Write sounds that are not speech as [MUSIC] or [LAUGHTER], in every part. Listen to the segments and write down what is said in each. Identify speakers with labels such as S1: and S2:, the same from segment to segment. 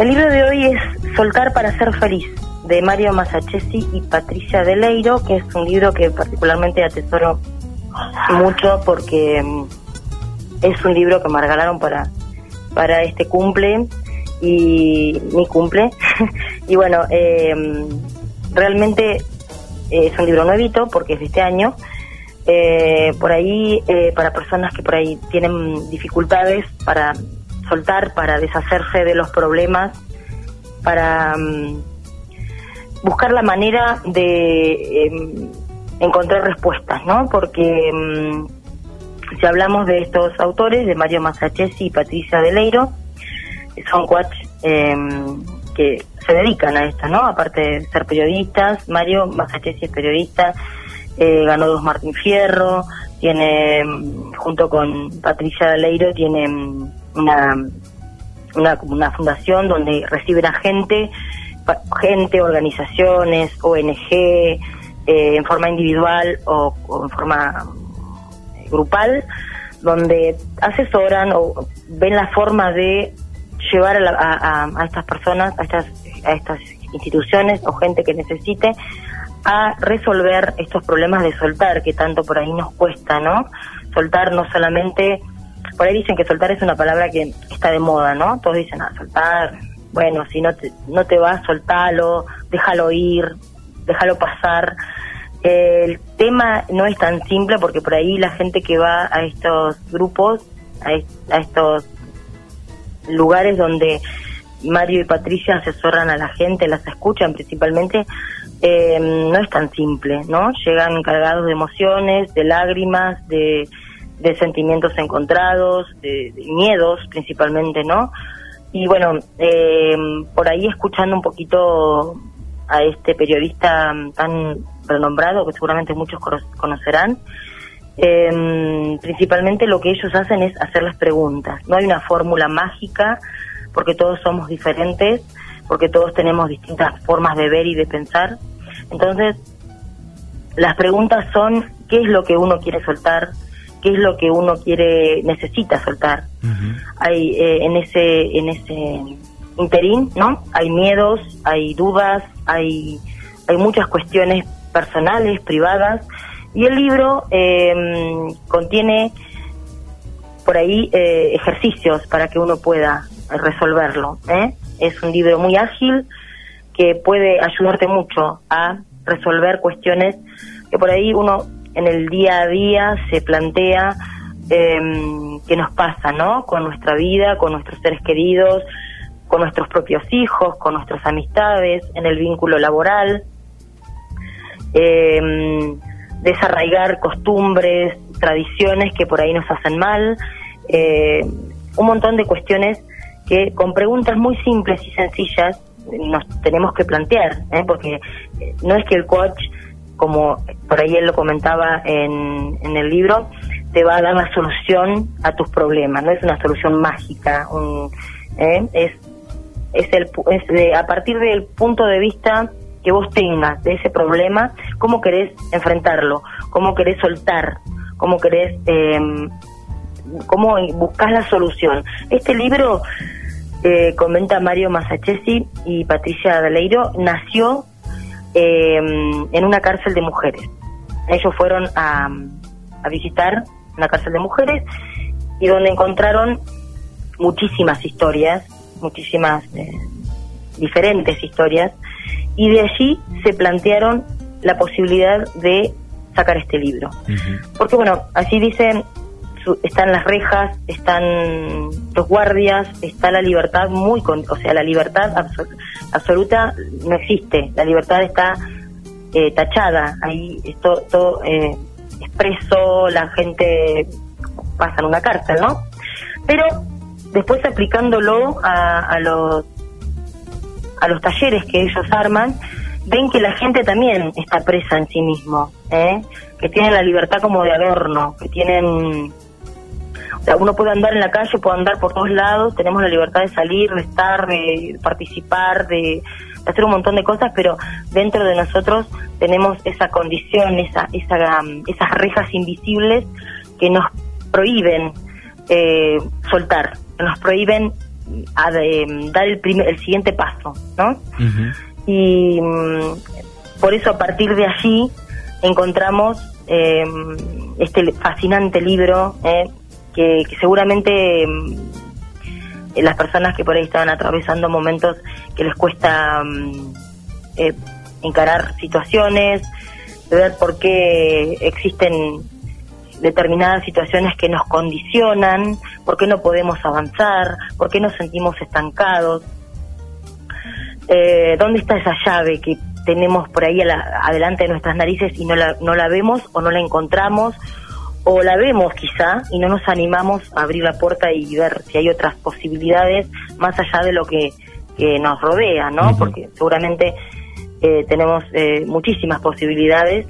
S1: El libro de hoy es Soltar para ser feliz, de Mario Masachesi y Patricia Deleiro, que es un libro que particularmente atesoro mucho porque mm, es un libro que me regalaron para, para este cumple y mi cumple. [LAUGHS] y bueno, eh, realmente es un libro nuevito porque es de este año. Eh, por ahí, eh, para personas que por ahí tienen dificultades para soltar, para deshacerse de los problemas, para mm, buscar la manera de em, encontrar respuestas, ¿no? Porque mm, si hablamos de estos autores, de Mario Masachesi y Patricia Deleiro, son coach em, que se dedican a esto, ¿no? Aparte de ser periodistas, Mario Masachesi es periodista, eh, ganó dos Martín Fierro, tiene, mm, junto con Patricia Deleiro, tiene una, una, una fundación donde reciben a gente, gente, organizaciones, ONG, eh, en forma individual o, en forma eh, grupal, donde asesoran o ven la forma de llevar a, a, estas personas, a estas, a estas instituciones o gente que necesite a resolver estos problemas de soltar que tanto por ahí nos cuesta, ¿no? Soltar no solamente por ahí dicen que soltar es una palabra que está de moda, ¿no? Todos dicen, ah, soltar, bueno, si no te, no te vas, soltalo, déjalo ir, déjalo pasar. el tema no es tan simple porque por ahí la gente que va a estos grupos, a, estos lugares donde Mario y Patricia asesoran a la gente, las escuchan principalmente, eh, no es tan simple, ¿no? Llegan cargados de emociones, de lágrimas, de de sentimientos encontrados, de, miedos principalmente, ¿no? Y bueno, eh, por ahí escuchando un poquito a este periodista tan renombrado, que seguramente muchos conocerán, eh, principalmente lo que ellos hacen es hacerles preguntas. No hay una fórmula mágica, porque todos somos diferentes, porque todos tenemos distintas formas de ver y de pensar. Entonces, las preguntas son, ¿qué es lo que uno quiere soltar? Qué es lo que uno quiere necesita soltar. Hay eh, en ese en ese interín no hay miedos hay dudas hay hay muchas cuestiones personales privadas. Y el libro em, contiene por ahí eh, ejercicios para que uno pueda resolverlo ¿eh? es un libro muy ágil que puede ayudarte mucho a resolver cuestiones que por ahí uno en el día a día se plantea eh, qué nos pasa, ¿no? Con nuestra vida, con nuestros seres queridos, con nuestros propios hijos, con nuestras amistades, en el vínculo laboral, eh, desarraigar costumbres, tradiciones que por ahí nos hacen mal, eh, un montón de cuestiones que con preguntas muy simples y sencillas nos tenemos que plantear, ¿eh? porque no es que el coach como por ahí él lo comentaba en, en el libro, te va a dar la solución a tus problemas, no es una solución mágica, ¿eh? es, es, el, es a partir del punto de vista que vos tengas de ese problema, cómo querés enfrentarlo, cómo querés soltar, cómo querés, eh, cómo buscas la solución. Este libro, eh, comenta Mario Masachesi y Patricia Daleiro, nació eh, en una cárcel de mujeres. Ellos fueron a, a visitar una cárcel de mujeres y donde encontraron muchísimas historias, muchísimas eh, diferentes historias, y de allí se plantearon la posibilidad de sacar este libro. Porque bueno, así dicen, están las rejas, están los guardias, está la libertad muy, o sea, la libertad absoluta no existe, la libertad está eh, tachada, ahí esto todo eh, expreso, la gente pasa en una cárcel, ¿no? Pero después aplicándolo a, a los a los talleres que ellos arman, ven que la gente también está presa en sí mismo, ¿eh? que tienen la libertad como de adorno, que tienen uno puede andar en la calle, puede andar por todos lados, tenemos la libertad de salir, de estar, de participar, de, hacer un montón de cosas, pero dentro de nosotros tenemos esa condición, esa, esa, esas rejas invisibles que nos prohíben eh, soltar, que nos prohíben a dar el, primer, el siguiente paso, ¿no? Y mm, por eso a partir de allí encontramos eh, este fascinante libro eh, que, seguramente mm, las personas que por ahí estaban atravesando momentos que les cuesta mm, eh, encarar situaciones, ver por qué existen determinadas situaciones que nos condicionan, por qué no podemos avanzar, por qué nos sentimos estancados, eh, dónde está esa llave que tenemos por ahí adelante de nuestras narices y no la, no la vemos o no la encontramos o la vemos quizá y no nos animamos a abrir la puerta y ver si hay otras posibilidades más allá de lo que, nos rodea, ¿no? Porque seguramente eh, tenemos eh, muchísimas posibilidades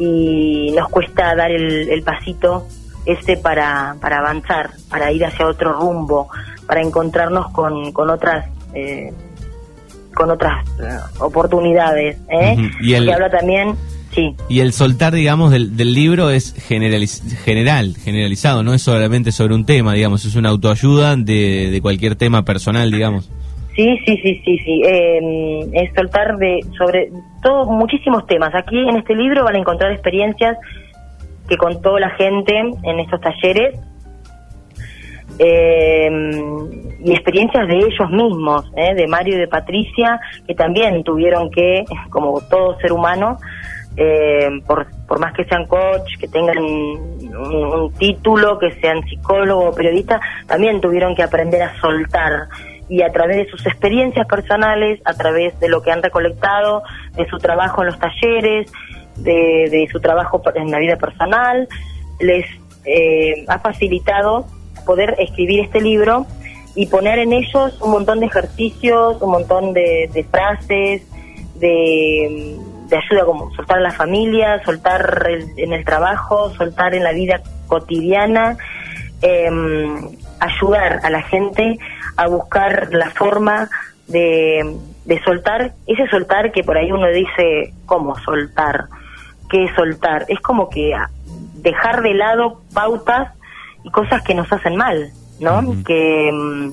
S1: y nos cuesta dar el, pasito ese para, para avanzar, para ir hacia otro rumbo, para encontrarnos con, con otras eh, con otras eh, oportunidades. ¿eh? y el, que habla también, sí.
S2: Y el soltar, digamos, del, del libro es general, generalizado, no es solamente sobre un tema, digamos, es una autoayuda de, de cualquier tema personal, digamos.
S1: Sí, sí, sí, sí, sí. Em, es soltar de sobre todos muchísimos temas. Aquí en este libro van a encontrar experiencias que contó la gente en estos talleres em, y experiencias de ellos mismos, ¿eh? de Mario y de Patricia, que también tuvieron que, [LAUGHS] como todo ser humano, em, por, por más que sean coach, que tengan un, título, que sean psicólogo o periodista, también tuvieron que aprender a soltar. Y a través de sus experiencias personales, a través de lo que han recolectado, de su trabajo en los talleres, de, su trabajo en la vida personal, les eh, ha facilitado poder escribir este libro y poner en ellos un montón de ejercicios, un montón de, frases, de, ayuda como soltar la familia, soltar en el trabajo, soltar en la vida cotidiana, em, ayudar a la gente a buscar la forma de, de soltar, ese soltar que por ahí uno dice, ¿cómo soltar? ¿Qué es soltar? Es como que dejar de lado pautas y cosas que nos hacen mal, ¿no? Que mm,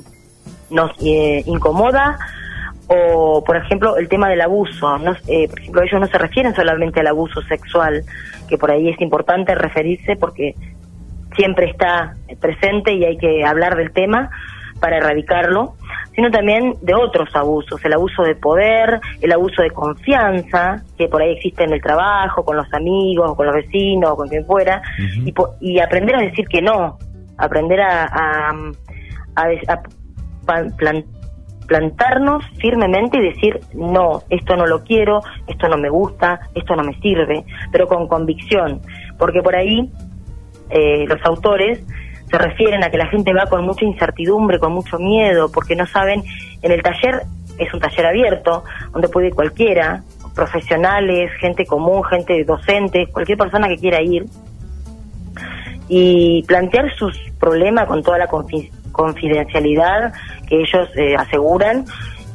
S1: nos eh, incomoda o, por ejemplo, el tema del abuso. No, eh, por ejemplo, ellos no se refieren solamente al abuso sexual, que por ahí es importante referirse porque siempre está presente y hay que hablar del tema, para erradicarlo, sino también de otros abusos, el abuso de poder, el abuso de confianza, que por ahí existe en el trabajo, con los amigos, con los vecinos, con quien fuera, y, aprender a decir que no, aprender a, a, plantarnos firmemente y decir, no, esto no lo quiero, esto no me gusta, esto no me sirve, pero con convicción, porque por ahí eh, los autores se refieren a que la gente va con mucha incertidumbre, con mucho miedo, porque no saben, en el taller es un taller abierto, donde puede ir cualquiera, profesionales, gente común, gente docente, cualquier persona que quiera ir, y plantear sus problemas con toda la confidencialidad que ellos eh, aseguran,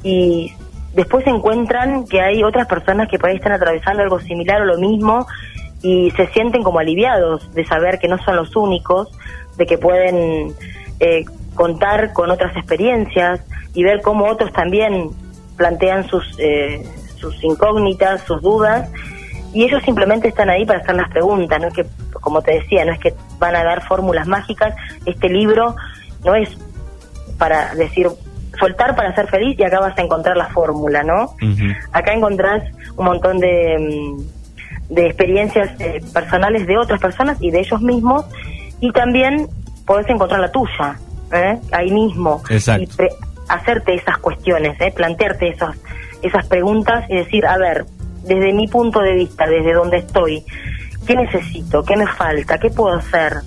S1: y después encuentran que hay otras personas que por ahí están atravesando algo similar o lo mismo, y se sienten como aliviados de saber que no son los únicos, de que pueden eh, contar con otras experiencias y ver cómo otros también plantean sus, eh, sus incógnitas, sus dudas, y ellos simplemente están ahí para hacer las preguntas, no es que, como te decía, no es que van a dar fórmulas mágicas, este libro no es para decir soltar para ser feliz y acá vas a encontrar la fórmula, ¿no? Acá encontrás un montón de, mm, de experiencias eh, personales de otras personas y de ellos mismos y también podés encontrar la tuya, ¿eh? ahí mismo. Y hacerte esas cuestiones, ¿eh? plantearte esas, esas preguntas y decir, a ver, desde mi punto de vista, desde donde estoy, ¿qué necesito? ¿Qué me falta? ¿Qué puedo hacer?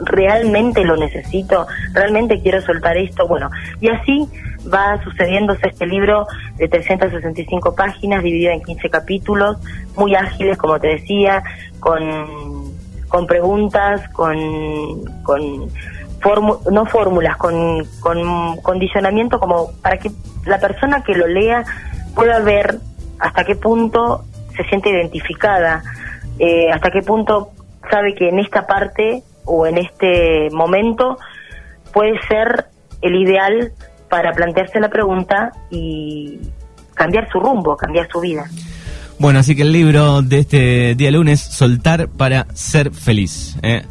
S1: ¿Realmente lo necesito? ¿Realmente quiero soltar esto? Bueno, y así va sucediéndose este libro de 365 páginas, dividido en 15 capítulos, muy ágiles, como te decía, con con preguntas, con, con no fórmulas, con, con condicionamiento como para que la persona que lo lea pueda ver hasta qué punto se siente identificada, eh, hasta qué punto sabe que en esta parte o en este momento puede ser el ideal para plantearse la pregunta y cambiar su rumbo, cambiar su vida.
S2: Bueno, así que el libro de este día lunes, Soltar para ser feliz. ¿eh?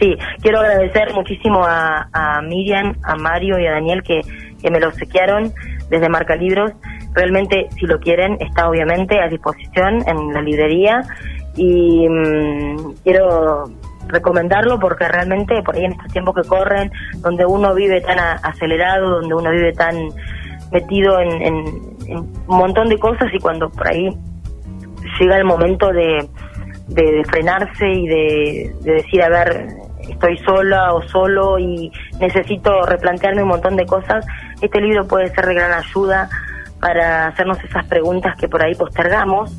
S1: Sí, quiero agradecer muchísimo a, a, Miriam, a Mario y a Daniel que, que me lo sequearon desde Marca Libros. Realmente, si lo quieren, está obviamente a disposición en la librería y mmm, quiero recomendarlo porque realmente por ahí en estos tiempos que corren, donde uno vive tan a, acelerado, donde uno vive tan metido en, en, un montón de cosas y cuando por ahí llega el momento de, de, frenarse y de, de decir, a ver, estoy sola o solo y necesito replantearme un montón de cosas, este libro puede ser de gran ayuda para hacernos esas preguntas que por ahí postergamos,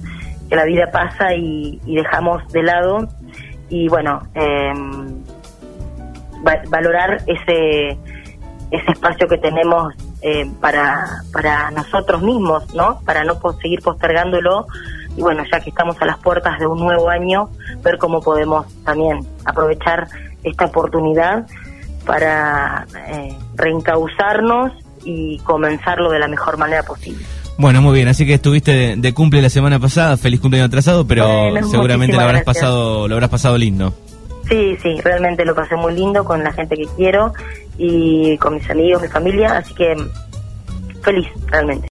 S1: que la vida pasa y dejamos de lado. Y bueno, eh, valorar ese, ese espacio que tenemos eh, para, para nosotros mismos, ¿no? Para no seguir postergándolo y bueno, ya que estamos a las puertas de un nuevo año, ver cómo podemos también aprovechar esta oportunidad para eh, reencauzarnos y comenzarlo de la mejor manera posible.
S2: Bueno, muy bien, así que estuviste de, de cumple la semana pasada, feliz cumpleaños atrasado, pero bueno, seguramente lo habrás gracias. pasado, lo habrás pasado lindo.
S1: Sí, sí, realmente lo pasé muy lindo con la gente que quiero y con mis amigos, mi familia, así que feliz realmente.